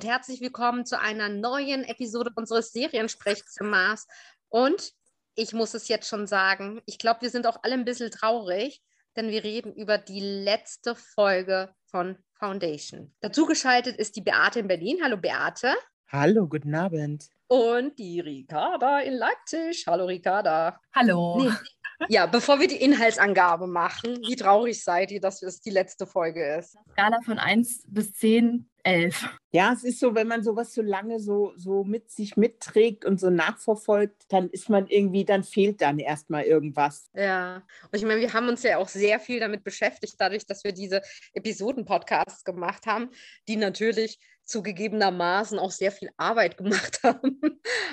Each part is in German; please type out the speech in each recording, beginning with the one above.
und herzlich willkommen zu einer neuen Episode unseres Seriensprechzimmers. Und ich muss es jetzt schon sagen, ich glaube, wir sind auch alle ein bisschen traurig, denn wir reden über die letzte Folge von Foundation. Dazu geschaltet ist die Beate in Berlin. Hallo Beate. Hallo, guten Abend. Und die Ricarda in Leipzig. Hallo Ricarda. Hallo. Nee. Ja, bevor wir die Inhaltsangabe machen, wie traurig seid ihr, dass es die letzte Folge ist? Skala von 1 bis 10 elf. Ja, es ist so, wenn man sowas so lange so, so mit sich mitträgt und so nachverfolgt, dann ist man irgendwie, dann fehlt dann erstmal irgendwas. Ja, und ich meine, wir haben uns ja auch sehr viel damit beschäftigt, dadurch, dass wir diese Episoden-Podcasts gemacht haben, die natürlich zugegebenermaßen auch sehr viel Arbeit gemacht haben.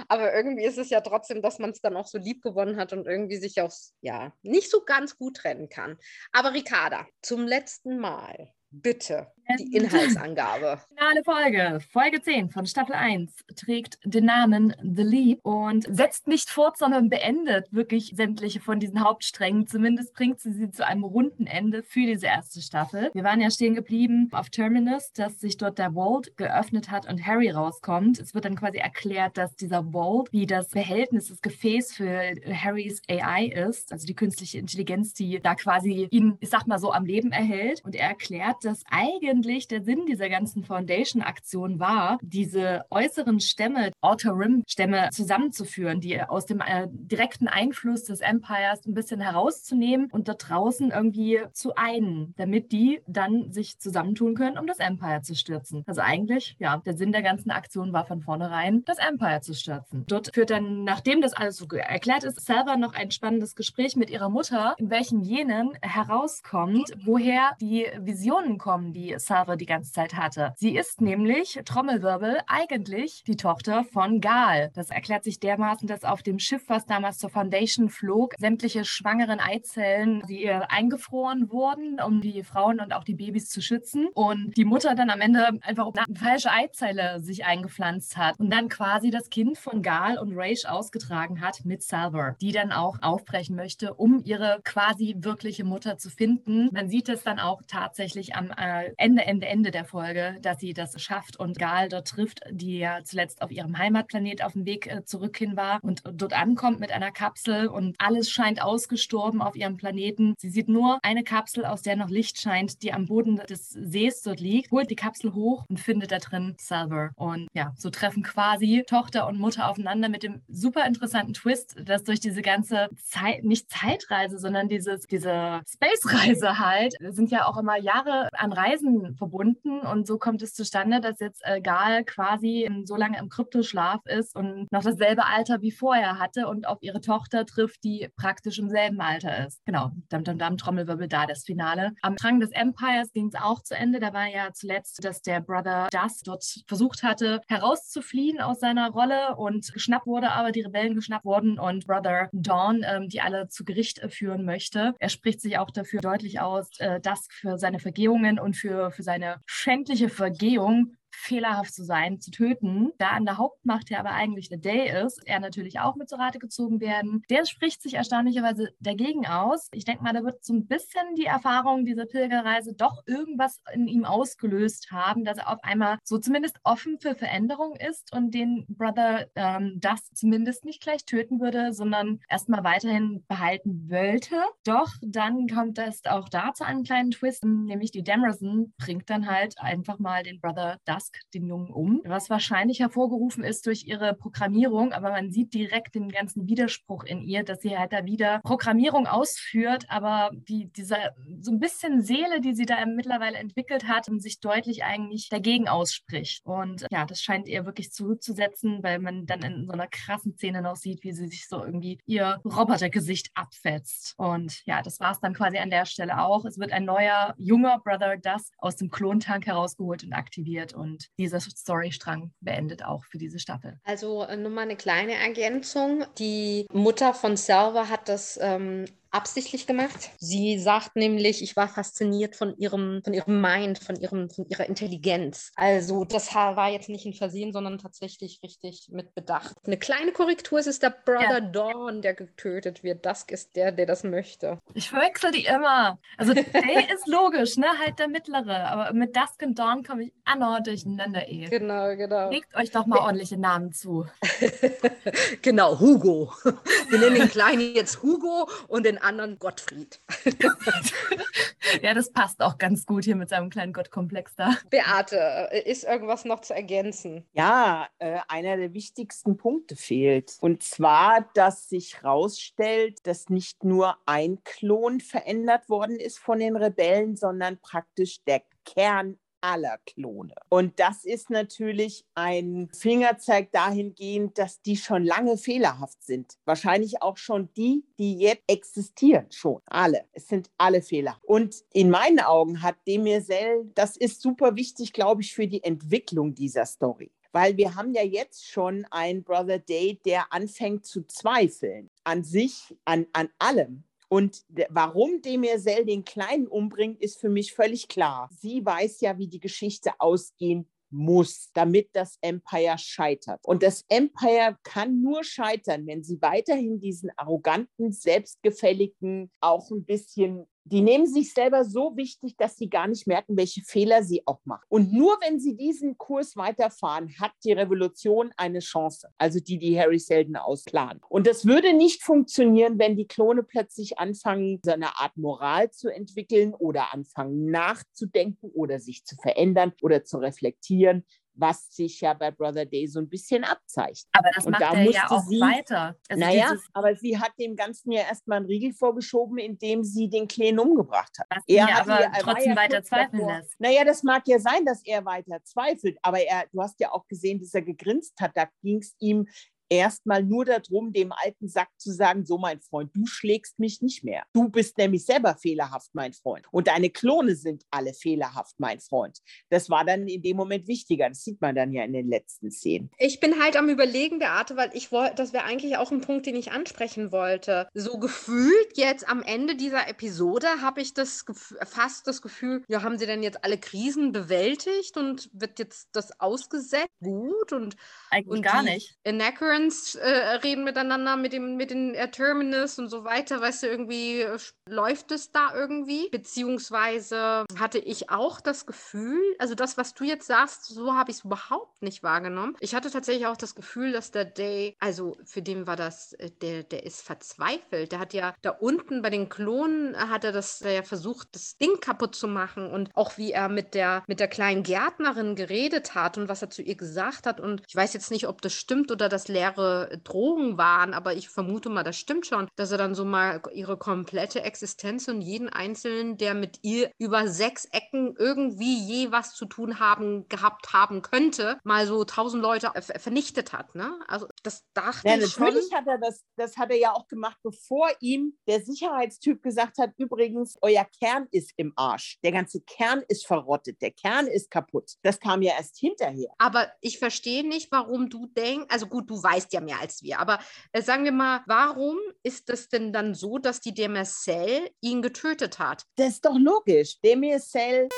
Aber irgendwie ist es ja trotzdem, dass man es dann auch so lieb gewonnen hat und irgendwie sich auch ja nicht so ganz gut trennen kann. Aber Ricarda, zum letzten Mal Bitte, die Inhaltsangabe. Finale Folge, Folge 10 von Staffel 1, trägt den Namen The Leap und setzt nicht fort, sondern beendet wirklich sämtliche von diesen Hauptsträngen. Zumindest bringt sie sie zu einem runden Ende für diese erste Staffel. Wir waren ja stehen geblieben auf Terminus, dass sich dort der Vault geöffnet hat und Harry rauskommt. Es wird dann quasi erklärt, dass dieser Vault wie das Behältnis, das Gefäß für Harrys AI ist, also die künstliche Intelligenz, die da quasi ihn, ich sag mal so, am Leben erhält. Und er erklärt, dass eigentlich der Sinn dieser ganzen Foundation-Aktion war, diese äußeren Stämme, Outer Rim-Stämme zusammenzuführen, die aus dem äh, direkten Einfluss des Empires ein bisschen herauszunehmen und da draußen irgendwie zu einen, damit die dann sich zusammentun können, um das Empire zu stürzen. Also eigentlich, ja, der Sinn der ganzen Aktion war von vornherein, das Empire zu stürzen. Dort führt dann, nachdem das alles so erklärt ist, selber noch ein spannendes Gespräch mit ihrer Mutter, in welchem jenen herauskommt, woher die Visionen Visionen kommen, die Salva die ganze Zeit hatte. Sie ist nämlich, Trommelwirbel, eigentlich die Tochter von Gal. Das erklärt sich dermaßen, dass auf dem Schiff, was damals zur Foundation flog, sämtliche schwangeren Eizellen, die eingefroren wurden, um die Frauen und auch die Babys zu schützen. Und die Mutter dann am Ende einfach eine falsche Eizelle sich eingepflanzt hat und dann quasi das Kind von Gal und Raish ausgetragen hat mit Salver, die dann auch aufbrechen möchte, um ihre quasi wirkliche Mutter zu finden. Man sieht es dann auch tatsächlich am äh, Ende, Ende, Ende der Folge, dass sie das schafft und Gal dort trifft, die ja zuletzt auf ihrem Heimatplanet auf dem Weg äh, zurück hin war und dort ankommt mit einer Kapsel und alles scheint ausgestorben auf ihrem Planeten. Sie sieht nur eine Kapsel, aus der noch Licht scheint, die am Boden des Sees dort liegt, holt die Kapsel hoch und findet da drin Salver. Und ja, so treffen quasi Tochter und Mutter aufeinander mit dem super interessanten Twist, dass durch diese ganze Zeit, nicht Zeitreise, sondern dieses, diese Space-Reise halt, sind ja auch immer Jahre an Reisen verbunden und so kommt es zustande, dass jetzt äh, Gal quasi so lange im Kryptoschlaf ist und noch dasselbe Alter wie vorher hatte und auf ihre Tochter trifft, die praktisch im selben Alter ist. Genau, Dam Dam Dam Trommelwirbel da das Finale. Am Drang des Empires ging es auch zu Ende. Da war ja zuletzt, dass der Brother Dust dort versucht hatte, herauszufliehen aus seiner Rolle und geschnappt wurde, aber die Rebellen geschnappt wurden und Brother Dawn, ähm, die alle zu Gericht äh, führen möchte. Er spricht sich auch dafür deutlich aus, äh, Dusk für seine Vergehung Drohungen und für, für seine schändliche Vergehung fehlerhaft zu sein, zu töten. Da an der Hauptmacht ja aber eigentlich der Day ist, er natürlich auch mit zur Rate gezogen werden. Der spricht sich erstaunlicherweise dagegen aus. Ich denke mal, da wird so ein bisschen die Erfahrung dieser Pilgerreise doch irgendwas in ihm ausgelöst haben, dass er auf einmal so zumindest offen für Veränderung ist und den Brother ähm, das zumindest nicht gleich töten würde, sondern erstmal weiterhin behalten wollte. Doch dann kommt es auch da zu kleinen Twist, nämlich die Demerson bringt dann halt einfach mal den Brother das Musk den Jungen um, was wahrscheinlich hervorgerufen ist durch ihre Programmierung, aber man sieht direkt den ganzen Widerspruch in ihr, dass sie halt da wieder Programmierung ausführt, aber die, dieser so ein bisschen Seele, die sie da mittlerweile entwickelt hat, sich deutlich eigentlich dagegen ausspricht. Und ja, das scheint ihr wirklich zurückzusetzen, weil man dann in so einer krassen Szene noch sieht, wie sie sich so irgendwie ihr Robotergesicht abfetzt. Und ja, das war es dann quasi an der Stelle auch. Es wird ein neuer, junger Brother Dust aus dem Klontank herausgeholt und aktiviert. Und und dieser Storystrang beendet auch für diese Staffel. Also äh, nur mal eine kleine Ergänzung. Die Mutter von Selva hat das ähm, absichtlich gemacht. Sie sagt nämlich, ich war fasziniert von ihrem, von ihrem Mind, von, ihrem, von ihrer Intelligenz. Also das war jetzt nicht ein Versehen, sondern tatsächlich richtig mit Bedacht. Eine kleine Korrektur, es ist der Brother ja. Dawn, der getötet wird. Dusk ist der, der das möchte. Ich verwechsel die immer. Also der ist logisch, ne? Halt der mittlere. Aber mit Dusk und Dawn komme ich andauernd durcheinander eh. Genau, genau. Legt euch doch mal ordentliche Namen zu. genau, Hugo. Wir nennen den Kleinen jetzt Hugo und den anderen Gottfried. ja, das passt auch ganz gut hier mit seinem kleinen Gottkomplex da. Beate, äh, ist irgendwas noch zu ergänzen? Ja, äh, einer der wichtigsten Punkte fehlt. Und zwar, dass sich herausstellt, dass nicht nur ein Klon verändert worden ist von den Rebellen, sondern praktisch der Kern aller Klone. Und das ist natürlich ein Fingerzeig dahingehend, dass die schon lange fehlerhaft sind. Wahrscheinlich auch schon die, die jetzt existieren, schon alle. Es sind alle Fehler. Und in meinen Augen hat Demircell, das ist super wichtig, glaube ich, für die Entwicklung dieser Story. Weil wir haben ja jetzt schon einen Brother Day, der anfängt zu zweifeln an sich, an, an allem. Und warum Demircell den Kleinen umbringt, ist für mich völlig klar. Sie weiß ja, wie die Geschichte ausgehen muss, damit das Empire scheitert. Und das Empire kann nur scheitern, wenn sie weiterhin diesen arroganten, selbstgefälligen, auch ein bisschen die nehmen sich selber so wichtig, dass sie gar nicht merken, welche Fehler sie auch machen. Und nur wenn sie diesen Kurs weiterfahren, hat die Revolution eine Chance. Also die, die Harry Selden ausplanen. Und das würde nicht funktionieren, wenn die Klone plötzlich anfangen, so eine Art Moral zu entwickeln oder anfangen nachzudenken oder sich zu verändern oder zu reflektieren was sich ja bei Brother Day so ein bisschen abzeichnet. Aber das und macht da er ja auch sie, weiter. Also naja, aber sie hat dem Ganzen ja erstmal einen Riegel vorgeschoben, indem sie den Kleen umgebracht hat. Was er ja aber ja, trotzdem ja weiter zweifeln lässt. Naja, das mag ja sein, dass er weiter zweifelt, aber er, du hast ja auch gesehen, dass er gegrinst hat. Da ging es ihm erstmal nur darum, dem alten Sack zu sagen, so mein Freund, du schlägst mich nicht mehr. Du bist nämlich selber fehlerhaft, mein Freund. Und deine Klone sind alle fehlerhaft, mein Freund. Das war dann in dem Moment wichtiger. Das sieht man dann ja in den letzten Szenen. Ich bin halt am überlegen, Beate, weil ich wollte, das wäre eigentlich auch ein Punkt, den ich ansprechen wollte. So gefühlt jetzt am Ende dieser Episode habe ich das fast das Gefühl, ja, haben sie denn jetzt alle Krisen bewältigt und wird jetzt das ausgesetzt? Gut und eigentlich und gar nicht. Inaccurate Currents äh, reden miteinander mit, dem, mit den äh, Terminus und so weiter. Weißt du, irgendwie äh, läuft es da irgendwie. Beziehungsweise hatte ich auch das Gefühl, also das, was du jetzt sagst, so habe ich es überhaupt nicht wahrgenommen. Ich hatte tatsächlich auch das Gefühl, dass der Day, also für den war das, äh, der, der ist verzweifelt. Der hat ja da unten bei den Klonen, hat er das ja versucht, das Ding kaputt zu machen und auch wie er mit der, mit der kleinen Gärtnerin geredet hat und was er zu ihr gesagt hat. Und ich weiß jetzt nicht, ob das stimmt oder das leer leere Drogen waren, aber ich vermute mal, das stimmt schon, dass er dann so mal ihre komplette Existenz und jeden Einzelnen, der mit ihr über sechs Ecken irgendwie je was zu tun haben, gehabt haben könnte, mal so tausend Leute vernichtet hat. Ne? Also das dachte ja, ich natürlich schon. hat er das, das hat er ja auch gemacht, bevor ihm der Sicherheitstyp gesagt hat, übrigens, euer Kern ist im Arsch. Der ganze Kern ist verrottet, der Kern ist kaputt. Das kam ja erst hinterher. Aber ich verstehe nicht, warum du denkst, also gut, du weißt ja mehr als wir, aber äh, sagen wir mal, warum ist es denn dann so, dass die Demercell ihn getötet hat? Das ist doch logisch. Demercell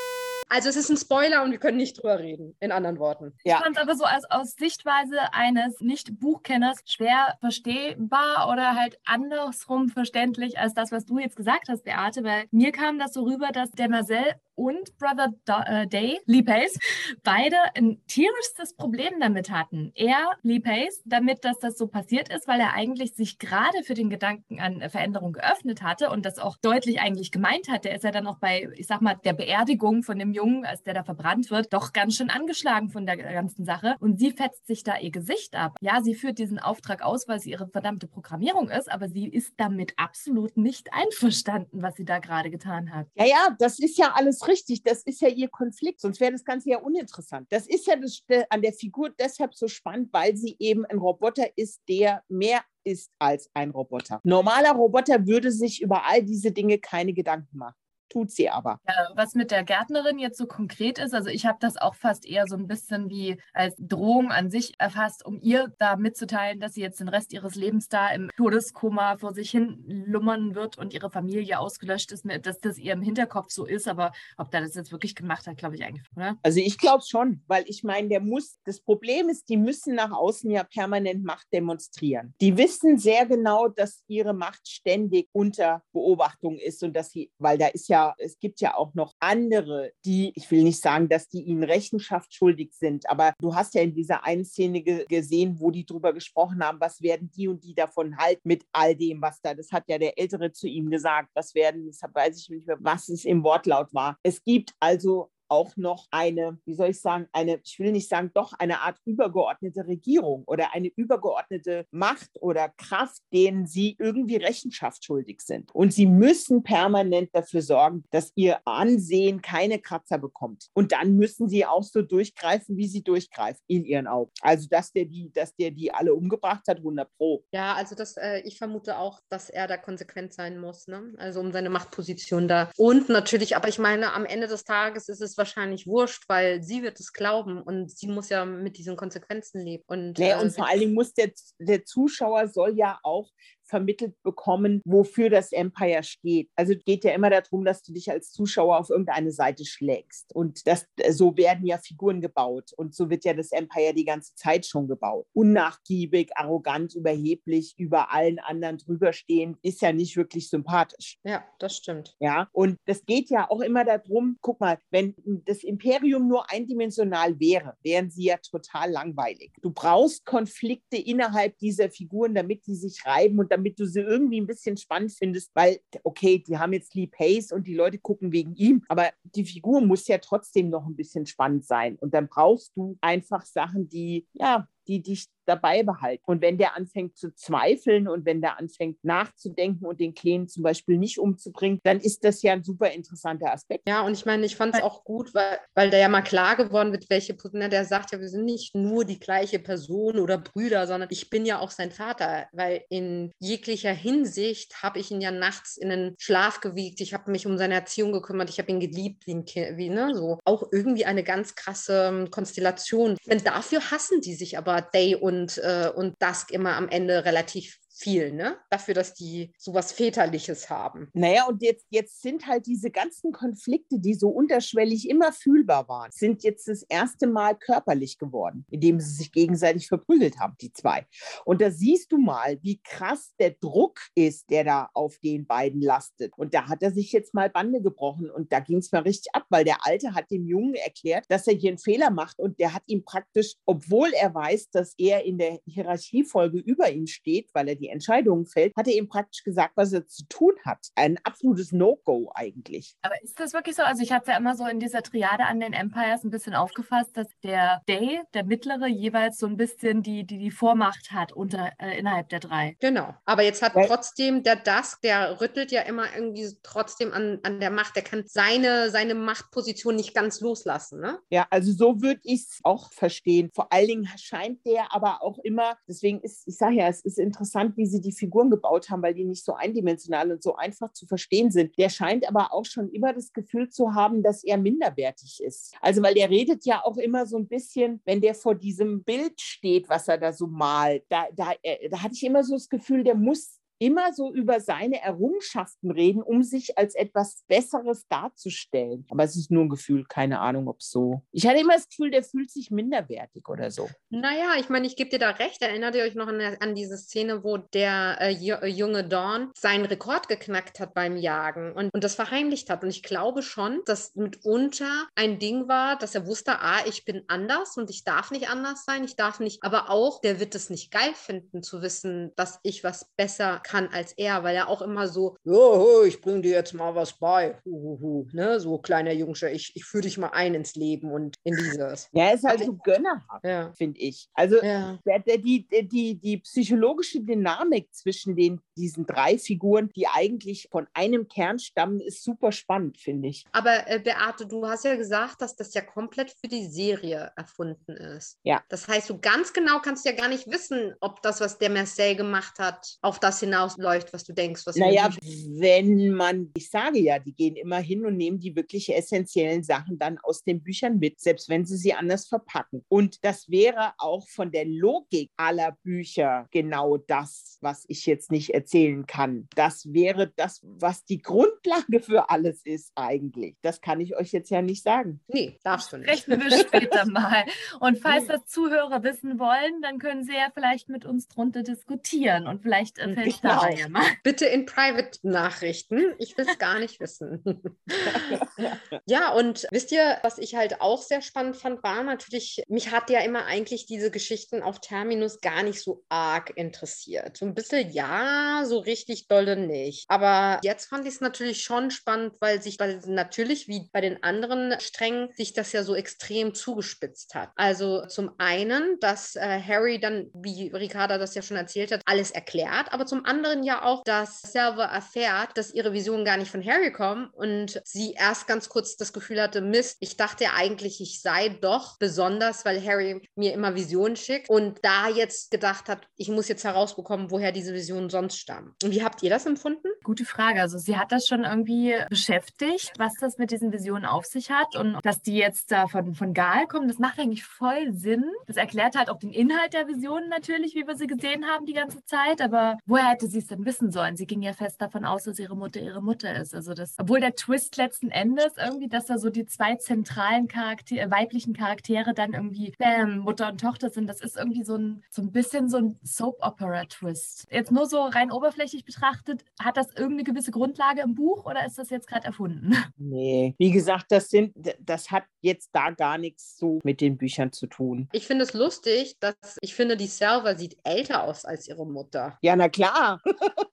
also es ist ein Spoiler und wir können nicht drüber reden, in anderen Worten. Ja. Ich fand es aber so als aus Sichtweise eines Nicht-Buchkenners schwer verstehbar oder halt andersrum verständlich als das, was du jetzt gesagt hast, Beate, weil mir kam das so rüber, dass der Marcel und Brother äh, Day, Lee Pace, beide ein tierisches Problem damit hatten. Er, Lee Pace, damit, dass das so passiert ist, weil er eigentlich sich gerade für den Gedanken an Veränderung geöffnet hatte und das auch deutlich eigentlich gemeint hat. Der ist ja dann auch bei, ich sag mal, der Beerdigung von dem Jungen, als der da verbrannt wird, doch ganz schön angeschlagen von der ganzen Sache. Und sie fetzt sich da ihr Gesicht ab. Ja, sie führt diesen Auftrag aus, weil sie ihre verdammte Programmierung ist, aber sie ist damit absolut nicht einverstanden, was sie da gerade getan hat. Ja, ja, das ist ja alles richtig. Das ist ja ihr Konflikt. Sonst wäre das Ganze ja uninteressant. Das ist ja das, an der Figur deshalb so spannend, weil sie eben ein Roboter ist, der mehr ist als ein Roboter. Normaler Roboter würde sich über all diese Dinge keine Gedanken machen. Tut sie aber. Was mit der Gärtnerin jetzt so konkret ist, also ich habe das auch fast eher so ein bisschen wie als Drohung an sich erfasst, um ihr da mitzuteilen, dass sie jetzt den Rest ihres Lebens da im Todeskoma vor sich hin lummern wird und ihre Familie ausgelöscht ist, dass das ihr im Hinterkopf so ist. Aber ob da das jetzt wirklich gemacht hat, glaube ich eigentlich, oder? Also ich glaube schon, weil ich meine, der muss, das Problem ist, die müssen nach außen ja permanent Macht demonstrieren. Die wissen sehr genau, dass ihre Macht ständig unter Beobachtung ist und dass sie, weil da ist ja, es gibt ja auch noch andere, die, ich will nicht sagen, dass die ihnen Rechenschaft schuldig sind, aber du hast ja in dieser einen Szene ge gesehen, wo die drüber gesprochen haben, was werden die und die davon halten mit all dem, was da, das hat ja der Ältere zu ihm gesagt, was werden, deshalb weiß ich nicht mehr, was es im Wortlaut war. Es gibt also auch noch eine, wie soll ich sagen, eine, ich will nicht sagen, doch eine Art übergeordnete Regierung oder eine übergeordnete Macht oder Kraft, denen sie irgendwie Rechenschaft schuldig sind. Und sie müssen permanent dafür sorgen, dass ihr Ansehen keine Kratzer bekommt. Und dann müssen sie auch so durchgreifen, wie sie durchgreifen, in ihren Augen. Also, dass der die, dass der die alle umgebracht hat, 100 Pro. Ja, also das, äh, ich vermute auch, dass er da konsequent sein muss, ne? Also um seine Machtposition da. Und natürlich, aber ich meine, am Ende des Tages ist es wahrscheinlich wurscht, weil sie wird es glauben und sie muss ja mit diesen Konsequenzen leben. Und, nee, äh, und vor allen Dingen muss der, der Zuschauer soll ja auch vermittelt bekommen, wofür das Empire steht. Also es geht ja immer darum, dass du dich als Zuschauer auf irgendeine Seite schlägst. Und das, so werden ja Figuren gebaut. Und so wird ja das Empire die ganze Zeit schon gebaut. Unnachgiebig, arrogant, überheblich, über allen anderen drüberstehen, ist ja nicht wirklich sympathisch. Ja, das stimmt. Ja, und das geht ja auch immer darum, guck mal, wenn das Imperium nur eindimensional wäre, wären sie ja total langweilig. Du brauchst Konflikte innerhalb dieser Figuren, damit die sich reiben und damit damit du sie irgendwie ein bisschen spannend findest, weil, okay, die haben jetzt Lee Pace und die Leute gucken wegen ihm, aber die Figur muss ja trotzdem noch ein bisschen spannend sein. Und dann brauchst du einfach Sachen, die, ja, die dich dabei behalten. Und wenn der anfängt zu zweifeln und wenn der anfängt nachzudenken und den Kleinen zum Beispiel nicht umzubringen, dann ist das ja ein super interessanter Aspekt. Ja, und ich meine, ich fand es auch gut, weil, weil da ja mal klar geworden wird, welche ne, der sagt ja, wir sind nicht nur die gleiche Person oder Brüder, sondern ich bin ja auch sein Vater, weil in jeglicher Hinsicht habe ich ihn ja nachts in den Schlaf gewiegt, ich habe mich um seine Erziehung gekümmert, ich habe ihn geliebt, wie, ein kind, wie ne, so. Auch irgendwie eine ganz krasse ähm, Konstellation. Denn dafür hassen die sich aber Day und, äh, und Dusk immer am Ende relativ viel, ne? Dafür, dass die sowas Väterliches haben. Naja, und jetzt, jetzt sind halt diese ganzen Konflikte, die so unterschwellig immer fühlbar waren, sind jetzt das erste Mal körperlich geworden, indem sie sich gegenseitig verprügelt haben, die zwei. Und da siehst du mal, wie krass der Druck ist, der da auf den beiden lastet. Und da hat er sich jetzt mal Bande gebrochen und da ging es mal richtig ab, weil der Alte hat dem Jungen erklärt, dass er hier einen Fehler macht und der hat ihm praktisch, obwohl er weiß, dass er in der Hierarchiefolge über ihm steht, weil er die Entscheidungen fällt, hat er ihm praktisch gesagt, was er zu tun hat. Ein absolutes No-Go eigentlich. Aber ist das wirklich so? Also ich habe es ja immer so in dieser Triade an den Empires ein bisschen aufgefasst, dass der Day, der mittlere, jeweils so ein bisschen die, die, die Vormacht hat unter, äh, innerhalb der drei. Genau. Aber jetzt hat ja. trotzdem der Dusk, der rüttelt ja immer irgendwie trotzdem an, an der Macht. Der kann seine, seine Machtposition nicht ganz loslassen. Ne? Ja, also so würde ich es auch verstehen. Vor allen Dingen scheint der aber auch immer, deswegen ist, ich sage ja, es ist interessant, wie sie die Figuren gebaut haben, weil die nicht so eindimensional und so einfach zu verstehen sind. Der scheint aber auch schon immer das Gefühl zu haben, dass er minderwertig ist. Also, weil der redet ja auch immer so ein bisschen, wenn der vor diesem Bild steht, was er da so malt, da, da, äh, da hatte ich immer so das Gefühl, der muss immer so über seine Errungenschaften reden, um sich als etwas Besseres darzustellen. Aber es ist nur ein Gefühl, keine Ahnung, ob so. Ich hatte immer das Gefühl, der fühlt sich minderwertig oder so. Naja, ich meine, ich gebe dir da recht. Erinnert ihr euch noch an, an diese Szene, wo der äh, äh, junge Dawn seinen Rekord geknackt hat beim Jagen und, und das verheimlicht hat? Und ich glaube schon, dass mitunter ein Ding war, dass er wusste, ah, ich bin anders und ich darf nicht anders sein, ich darf nicht, aber auch, der wird es nicht geil finden, zu wissen, dass ich was besser kann als er, weil er auch immer so, oh, ich bringe dir jetzt mal was bei, Huhuhu, ne? so kleiner Jungscher, ich, ich führe dich mal ein ins Leben und in dieses. Ja, er ist halt so gönnerhaft, ja. finde ich. Also ja. die, die, die, die psychologische Dynamik zwischen den, diesen drei Figuren, die eigentlich von einem Kern stammen, ist super spannend, finde ich. Aber äh, Beate, du hast ja gesagt, dass das ja komplett für die Serie erfunden ist. Ja. Das heißt, so ganz genau kannst du ja gar nicht wissen, ob das, was der Marcel gemacht hat, auf das hinausläuft, was du denkst. Was naja, wenn man, ich sage ja, die gehen immer hin und nehmen die wirklich essentiellen Sachen dann aus den Büchern mit, selbst wenn sie sie anders verpacken. Und das wäre auch von der Logik aller Bücher genau das, was ich jetzt nicht erzählen kann. Das wäre das, was die Grundlage für alles ist eigentlich. Das kann ich euch jetzt ja nicht sagen. Nee, darfst du nicht. Sprechen wir später mal. Und falls das Zuhörer wissen wollen, dann können sie ja vielleicht mit uns drunter diskutieren und vielleicht fällt genau. da ja mal. Bitte in Private-Nachrichten. Ich will es gar nicht wissen. ja, und wisst ihr, was ich halt auch sehr spannend fand, war natürlich, mich hat ja immer eigentlich diese Geschichten auf Terminus gar nicht so arg interessiert. So ein bisschen ja, so richtig dolle nicht. Aber jetzt fand ich es natürlich schon spannend, weil sich weil natürlich wie bei den anderen Strängen sich das ja so extrem zugespitzt hat. Also zum einen, dass äh, Harry dann, wie Ricarda das ja schon erzählt hat, alles erklärt, aber zum anderen ja auch, dass Selva erfährt, dass ihre Visionen gar nicht von Harry kommen und sie erst ganz kurz das Gefühl hatte, Mist, ich dachte ja eigentlich, ich sei doch besonders, weil Harry mir immer Visionen schickt und da jetzt gedacht hat, ich muss jetzt herausbekommen, woher diese Visionen sonst stammen. Und wie habt ihr das empfunden? Gute Frage. Also sie hat das schon irgendwie beschäftigt, was das mit diesen Visionen auf sich hat und dass die jetzt da von, von Gal kommen, das macht eigentlich voll Sinn. Das erklärt halt auch den Inhalt der Visionen natürlich, wie wir sie gesehen haben die ganze Zeit, aber woher hätte sie es denn wissen sollen? Sie ging ja fest davon aus, dass ihre Mutter ihre Mutter ist. Also das, obwohl der Twist letzten Endes irgendwie, dass da so die zwei zentralen Charaktere, weiblichen Charaktere dann irgendwie bam, Mutter und Tochter sind, das ist irgendwie so ein, so ein bisschen so ein Soap-Opera-Twist. Jetzt nur so rein oberflächlich betrachtet, hat das irgendeine gewisse Grundlage im Buch oder ist das jetzt gerade erfunden? Nee, wie gesagt, das sind, das hat jetzt da gar nichts so mit den Büchern zu tun. Ich finde es lustig, dass ich finde, die Selva sieht älter aus als ihre Mutter. Ja, na klar.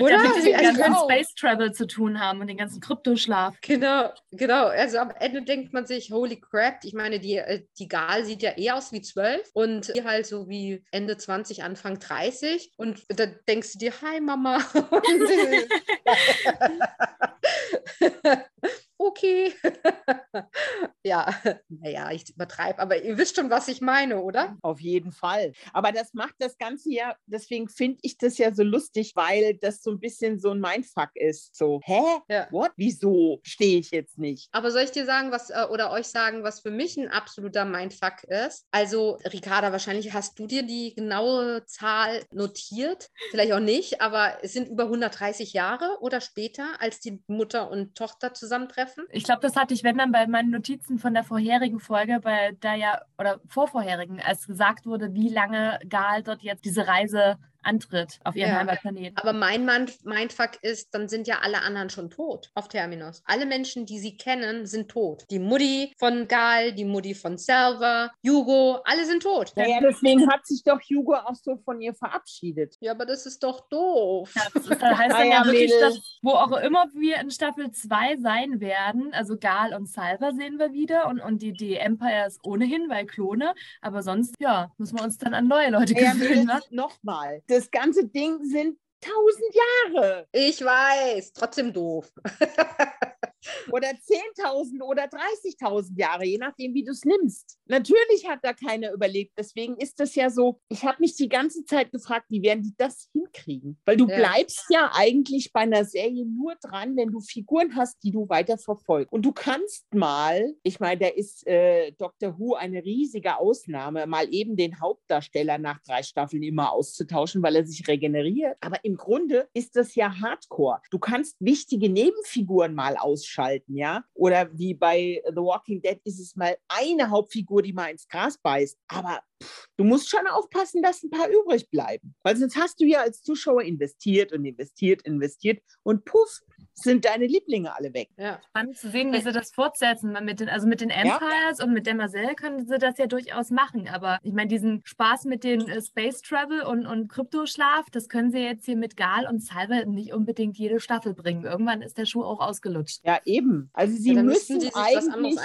Oder? Ja, mit dem ganzen genau. Space Travel zu tun haben und den ganzen Kryptoschlaf. Genau, genau. Also am Ende denkt man sich, holy crap, ich meine, die, äh, die Gal sieht ja eher aus wie zwölf und die halt so wie Ende 20, Anfang 30. Und da denkst du dir, hi Mama. okay. ja, naja, ich übertreibe, aber ihr wisst schon, was ich meine, oder? Auf jeden Fall. Aber das macht das Ganze ja, deswegen finde ich das ja so lustig, weil das so ein bisschen so ein Mindfuck ist. So, hä? Ja. What? Wieso stehe ich jetzt nicht? Aber soll ich dir sagen, was, äh, oder euch sagen, was für mich ein absoluter Mindfuck ist? Also, Ricarda, wahrscheinlich hast du dir die genaue Zahl notiert. Vielleicht auch nicht, aber es sind über 130 Jahre oder später, als die Mutter und Tochter zusammentreffen. Ich glaube, das hatte ich, wenn dann bei meinen Notizen von der vorherigen Folge, bei der ja, oder vorvorherigen, als gesagt wurde, wie lange Gal dort jetzt diese Reise antritt auf ihren ja. Heimatplaneten. Aber mein Mindfuck ist, dann sind ja alle anderen schon tot auf Terminus. Alle Menschen, die sie kennen, sind tot. Die Mutti von Gal, die Mutti von Selva, Hugo, alle sind tot. Naja, deswegen hat sich doch Hugo auch so von ihr verabschiedet. Ja, aber das ist doch doof. Ja, das, ist, das heißt dann ja, wirklich, dass, wo auch immer wir in Staffel 2 sein werden, also Gal und Salva sehen wir wieder und, und die, die Empires ohnehin, weil Klone, aber sonst, ja, müssen wir uns dann an neue Leute gewöhnen. Ja, Nochmal, das ganze Ding sind tausend Jahre. Ich weiß, trotzdem doof. oder 10.000 oder 30.000 Jahre, je nachdem, wie du es nimmst. Natürlich hat da keiner überlebt. Deswegen ist das ja so, ich habe mich die ganze Zeit gefragt, wie werden die das hinkriegen? Weil du ja. bleibst ja eigentlich bei einer Serie nur dran, wenn du Figuren hast, die du weiter verfolgst. Und du kannst mal, ich meine, da ist äh, Dr. Who eine riesige Ausnahme, mal eben den Hauptdarsteller nach drei Staffeln immer auszutauschen, weil er sich regeneriert. Aber im Grunde ist das ja Hardcore. Du kannst wichtige Nebenfiguren mal ausschalten, ja? Oder wie bei The Walking Dead ist es mal eine Hauptfigur, die mal ins Gras beißt. Aber pff, du musst schon aufpassen, dass ein paar übrig bleiben. Weil sonst hast du ja als Zuschauer investiert und investiert, investiert und puff, sind deine Lieblinge alle weg. Ja. Spannend zu sehen, wie sie das fortsetzen. Mit den, also mit den Empires ja. und mit Demoiselle können sie das ja durchaus machen. Aber ich meine, diesen Spaß mit den äh, Space Travel und, und Kryptoschlaf, das können sie jetzt hier mit Gal und Salve nicht unbedingt jede Staffel bringen. Irgendwann ist der Schuh auch ausgelutscht. Ja, eben. Also sie ja, müssen, sie eigentlich,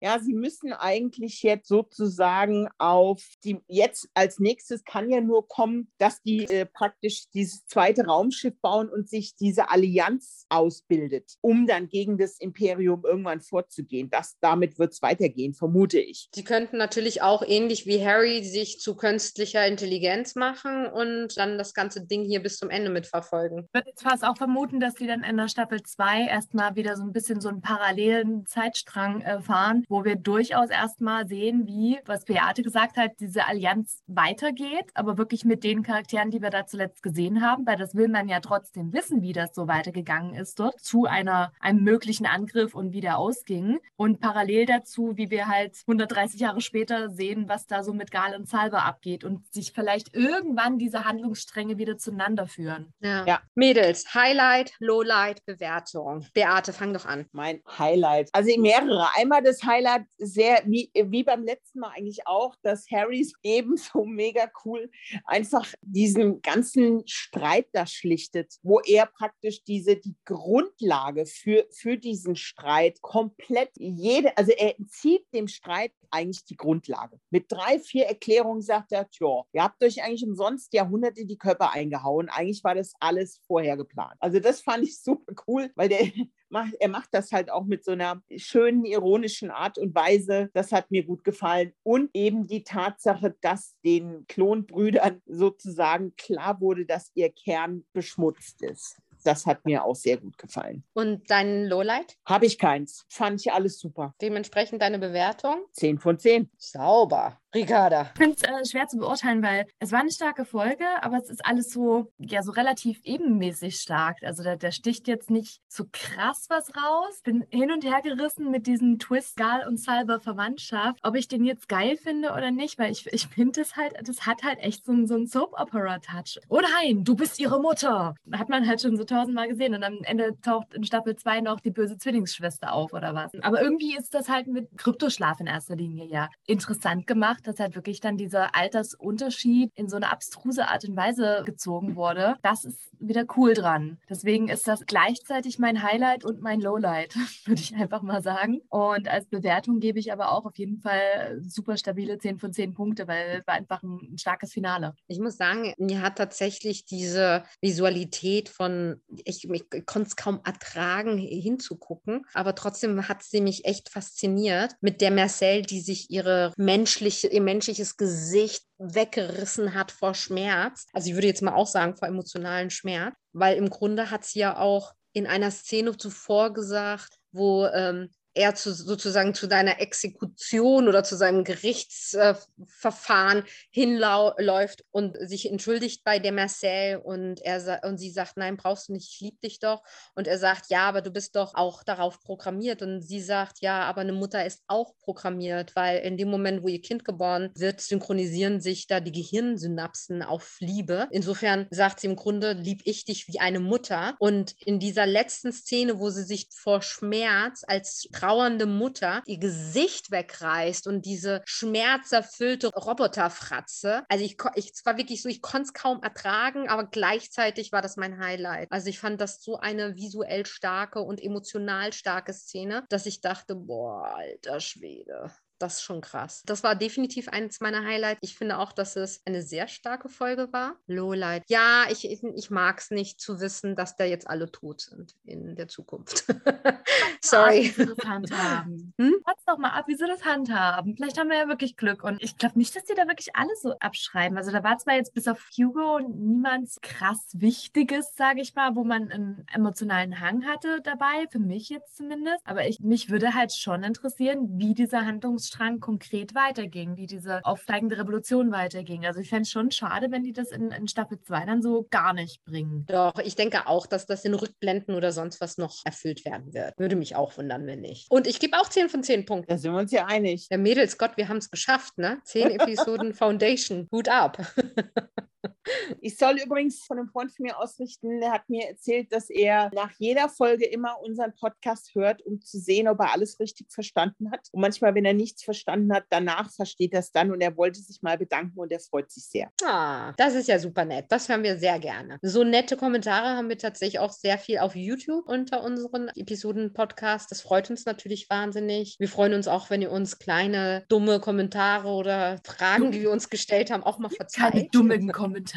Ja, sie müssen eigentlich jetzt sozusagen auf die, jetzt als nächstes kann ja nur kommen, dass die äh, praktisch dieses zweite Raumschiff bauen und sich diese Allianz ausbildet, um dann gegen das Imperium irgendwann vorzugehen. Das, damit wird es weitergehen, vermute ich. Sie könnten natürlich auch ähnlich wie Harry sich zu künstlicher Intelligenz machen und dann das ganze Ding hier bis zum Ende mitverfolgen. Ich würde jetzt fast auch vermuten, dass sie dann in der Staffel 2 erstmal wieder so ein bisschen so einen parallelen Zeitstrang äh, fahren, wo wir durchaus erstmal sehen, wie, was Beate gesagt hat, diese Allianz weitergeht, aber wirklich mit den Charakteren, die wir da zuletzt gesehen haben, weil das will man ja trotzdem wissen, wie das so weitergegangen ist dort zu einer, einem möglichen Angriff und wie der ausging. Und parallel dazu, wie wir halt 130 Jahre später sehen, was da so mit Gal und Salva abgeht und sich vielleicht irgendwann diese Handlungsstränge wieder zueinander führen. Ja. ja. Mädels, Highlight, Lowlight, Bewertung. Beate, fang doch an. Mein Highlight. Also mehrere. Einmal das Highlight sehr, wie, wie beim letzten Mal eigentlich auch, dass Harrys ebenso mega cool einfach diesen ganzen Streit da schlichtet, wo er praktisch diese, die Grundlage für, für diesen Streit komplett jede, also er zieht dem Streit eigentlich die Grundlage. Mit drei, vier Erklärungen sagt er, tja, ihr habt euch eigentlich umsonst Jahrhunderte die Körper eingehauen. Eigentlich war das alles vorher geplant. Also das fand ich super cool, weil der er macht das halt auch mit so einer schönen, ironischen Art und Weise. Das hat mir gut gefallen. Und eben die Tatsache, dass den Klonbrüdern sozusagen klar wurde, dass ihr Kern beschmutzt ist das hat mir auch sehr gut gefallen. Und dein Lowlight? Habe ich keins. Fand ich alles super. Dementsprechend deine Bewertung? 10 von 10. Sauber. Ricarda. Ich finde es äh, schwer zu beurteilen, weil es war eine starke Folge, aber es ist alles so, ja, so relativ ebenmäßig stark. Also da, da sticht jetzt nicht so krass was raus. Bin hin und her gerissen mit diesem Twist Gal und Salber Verwandtschaft, ob ich den jetzt geil finde oder nicht, weil ich, ich finde es halt, das hat halt echt so, so einen Soap-Opera-Touch. Oh nein, du bist ihre Mutter. Hat man halt schon so tausendmal gesehen und am Ende taucht in Staffel 2 noch die böse Zwillingsschwester auf oder was. Aber irgendwie ist das halt mit Kryptoschlaf in erster Linie ja interessant gemacht dass halt wirklich dann dieser Altersunterschied in so eine abstruse Art und Weise gezogen wurde. Das ist wieder cool dran. Deswegen ist das gleichzeitig mein Highlight und mein Lowlight, würde ich einfach mal sagen. Und als Bewertung gebe ich aber auch auf jeden Fall super stabile 10 von 10 Punkte, weil es war einfach ein starkes Finale. Ich muss sagen, mir hat tatsächlich diese Visualität von, ich, ich konnte es kaum ertragen, hinzugucken, aber trotzdem hat sie mich echt fasziniert mit der Marcel, die sich ihre menschliche, ihr menschliches Gesicht weggerissen hat vor Schmerz. Also ich würde jetzt mal auch sagen, vor emotionalen Schmerz, weil im Grunde hat sie ja auch in einer Szene zuvor gesagt, wo ähm, er zu, sozusagen zu deiner Exekution oder zu seinem Gerichtsverfahren hinläuft und sich entschuldigt bei der Marcel und, er, und sie sagt, nein, brauchst du nicht, ich liebe dich doch. Und er sagt, ja, aber du bist doch auch darauf programmiert. Und sie sagt, ja, aber eine Mutter ist auch programmiert, weil in dem Moment, wo ihr Kind geboren wird, synchronisieren sich da die Gehirnsynapsen auf Liebe. Insofern sagt sie im Grunde, lieb ich dich wie eine Mutter. Und in dieser letzten Szene, wo sie sich vor Schmerz als trauernde Mutter ihr Gesicht wegreißt und diese schmerzerfüllte Roboterfratze. Also ich, ich es war wirklich so, ich konnte es kaum ertragen, aber gleichzeitig war das mein Highlight. Also ich fand das so eine visuell starke und emotional starke Szene, dass ich dachte, boah, alter Schwede das ist schon krass. Das war definitiv eines meiner Highlights. Ich finde auch, dass es eine sehr starke Folge war. Lowlight. Ja, ich, ich mag es nicht zu wissen, dass da jetzt alle tot sind in der Zukunft. Sorry. Wie sie das handhaben. Hm? doch mal ab, wie sie das handhaben. Vielleicht haben wir ja wirklich Glück. Und ich glaube nicht, dass die da wirklich alles so abschreiben. Also da war zwar jetzt bis auf Hugo niemand krass Wichtiges, sage ich mal, wo man einen emotionalen Hang hatte dabei, für mich jetzt zumindest. Aber ich, mich würde halt schon interessieren, wie dieser Handlungsstrang konkret weiterging, wie diese aufsteigende Revolution weiterging. Also ich fände es schon schade, wenn die das in, in Staffel 2 dann so gar nicht bringen. Doch, ich denke auch, dass das in Rückblenden oder sonst was noch erfüllt werden wird. Würde mich auch wundern, wenn nicht. Und ich gebe auch 10 von 10 Punkten. Da sind wir uns ja einig. Ja, Mädels, Gott, wir haben es geschafft, ne? Zehn Episoden Foundation. Hut ab. Ich soll übrigens von einem Freund von mir ausrichten, der hat mir erzählt, dass er nach jeder Folge immer unseren Podcast hört, um zu sehen, ob er alles richtig verstanden hat. Und manchmal, wenn er nichts verstanden hat, danach versteht er es dann und er wollte sich mal bedanken und er freut sich sehr. Ah, das ist ja super nett. Das hören wir sehr gerne. So nette Kommentare haben wir tatsächlich auch sehr viel auf YouTube unter unseren Episoden-Podcast. Das freut uns natürlich wahnsinnig. Wir freuen uns auch, wenn ihr uns kleine, dumme Kommentare oder Fragen, die wir uns gestellt haben, auch mal verzeiht. Keine dummen Kommentare.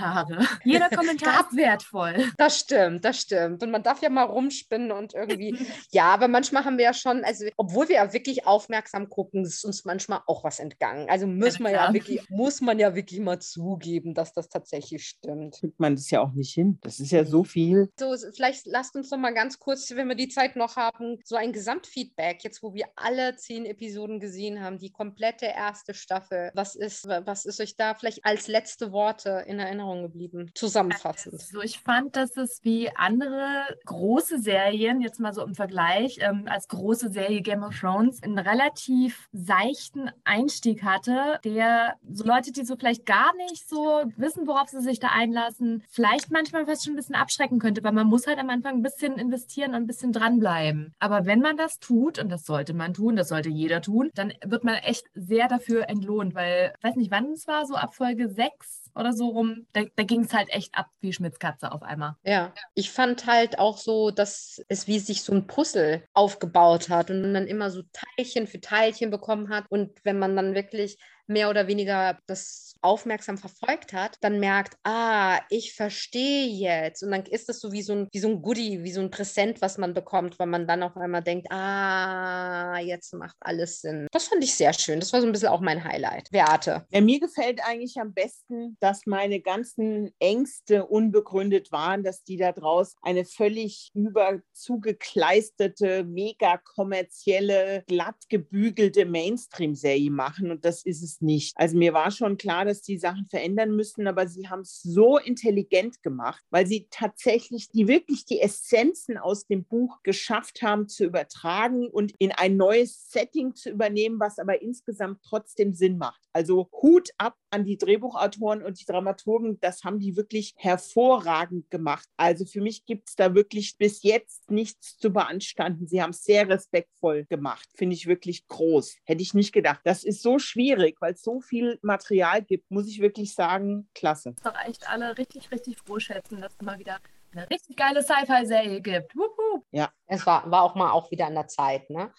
Jeder Kommentar ist wertvoll. Das stimmt, das stimmt. Und man darf ja mal rumspinnen und irgendwie, ja, aber manchmal haben wir ja schon, also obwohl wir ja wirklich aufmerksam gucken, ist uns manchmal auch was entgangen. Also muss man ja wirklich, muss man ja wirklich mal zugeben, dass das tatsächlich stimmt. Kriegt man das ja auch nicht hin. Das ist ja so viel. So, vielleicht lasst uns noch mal ganz kurz, wenn wir die Zeit noch haben, so ein Gesamtfeedback, jetzt wo wir alle zehn Episoden gesehen haben, die komplette erste Staffel. Was ist, was ist euch da vielleicht als letzte Worte in Erinnerung geblieben? Zusammenfassend. Also ich fand, dass es wie andere große Serien, jetzt mal so im Vergleich, ähm, als große Serie Game of Thrones, einen relativ seichten Einstieg hatte, der so Leute, die so vielleicht gar nicht so wissen, worauf sie sich da einlassen, vielleicht manchmal fast schon ein bisschen abschrecken könnte, weil man muss halt am Anfang ein bisschen investieren und ein bisschen dranbleiben. Aber wenn man das tut, und das sollte man tun, das sollte jeder tun, dann wird man echt sehr dafür entlohnt, weil, ich weiß nicht, wann es war, so ab Folge 6 oder so rum, da, da ging es halt echt ab wie Schmitzkatze auf einmal. Ja, ich fand halt auch so, dass es wie sich so ein Puzzle aufgebaut hat und man immer so Teilchen für Teilchen bekommen hat. Und wenn man dann wirklich mehr oder weniger das aufmerksam verfolgt hat, dann merkt, ah, ich verstehe jetzt. Und dann ist das so wie so ein, wie so ein Goodie, wie so ein Präsent, was man bekommt, weil man dann auf einmal denkt, ah, jetzt macht alles Sinn. Das fand ich sehr schön. Das war so ein bisschen auch mein Highlight. Beate. Ja, mir gefällt eigentlich am besten, dass meine ganzen Ängste unbegründet waren, dass die da draus eine völlig überzugekleisterte, mega kommerzielle, glatt gebügelte Mainstream-Serie machen. Und das ist es nicht. Also mir war schon klar, dass die Sachen verändern müssen, aber sie haben es so intelligent gemacht, weil sie tatsächlich die wirklich die Essenzen aus dem Buch geschafft haben zu übertragen und in ein neues Setting zu übernehmen, was aber insgesamt trotzdem Sinn macht. Also Hut ab an die Drehbuchautoren und die Dramaturgen, das haben die wirklich hervorragend gemacht. Also für mich gibt es da wirklich bis jetzt nichts zu beanstanden. Sie haben es sehr respektvoll gemacht. Finde ich wirklich groß. Hätte ich nicht gedacht. Das ist so schwierig, weil es so viel Material gibt, muss ich wirklich sagen, klasse. Doch echt alle richtig, richtig froh schätzen, dass mal wieder eine richtig geile Sci-Fi-Serie gibt. Wuhu. Ja. Es war, war auch mal auch wieder an der Zeit. Ne?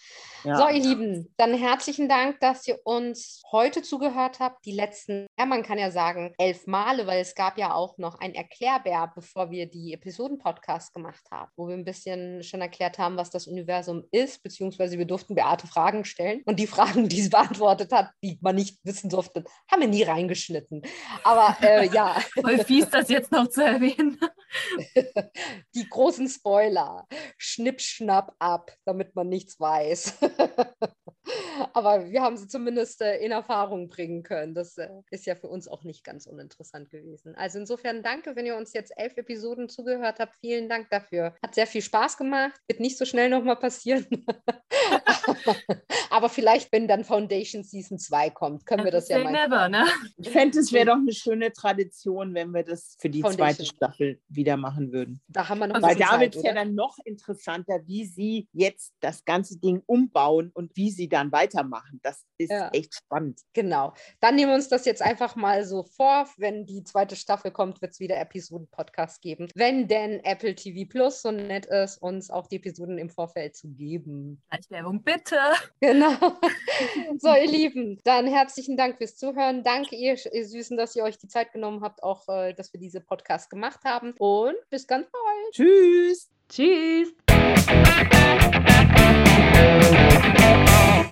Ja. So, ihr Lieben, dann herzlichen Dank, dass ihr uns heute zugehört habt. Die letzten, ja, man kann ja sagen, elf Male, weil es gab ja auch noch ein Erklärbär, bevor wir die Episoden-Podcast gemacht haben, wo wir ein bisschen schon erklärt haben, was das Universum ist, beziehungsweise wir durften Beate Fragen stellen. Und die Fragen, die sie beantwortet hat, die man nicht wissen durfte, haben wir nie reingeschnitten. Aber äh, ja. Voll fies, das jetzt noch zu erwähnen. die großen Spoiler. Schnipp, schnapp ab, damit man nichts weiß. Aber wir haben sie zumindest äh, in Erfahrung bringen können. Das äh, ist ja für uns auch nicht ganz uninteressant gewesen. Also insofern danke, wenn ihr uns jetzt elf Episoden zugehört habt. Vielen Dank dafür. Hat sehr viel Spaß gemacht. Wird nicht so schnell nochmal passieren. Aber vielleicht, wenn dann Foundation Season 2 kommt, können wir das ja mal. Never, ne? Ich fände, es wäre doch eine schöne Tradition, wenn wir das für die Foundation. zweite Staffel wieder machen würden. Da haben wir noch Weil da wird es ja dann noch interessanter, wie sie jetzt das ganze Ding umbauen und wie sie dann weitermachen. Das ist ja. echt spannend. Genau. Dann nehmen wir uns das jetzt einfach mal so vor. Wenn die zweite Staffel kommt, wird es wieder Episoden-Podcast geben. Wenn denn Apple TV Plus so nett ist, uns auch die Episoden im Vorfeld zu geben. Als Werbung bitte. Genau. so, ihr Lieben, dann herzlichen Dank fürs Zuhören. Danke, ihr, ihr Süßen, dass ihr euch die Zeit genommen habt, auch, äh, dass wir diese Podcast gemacht haben. Und bis ganz bald. Tschüss. Tschüss.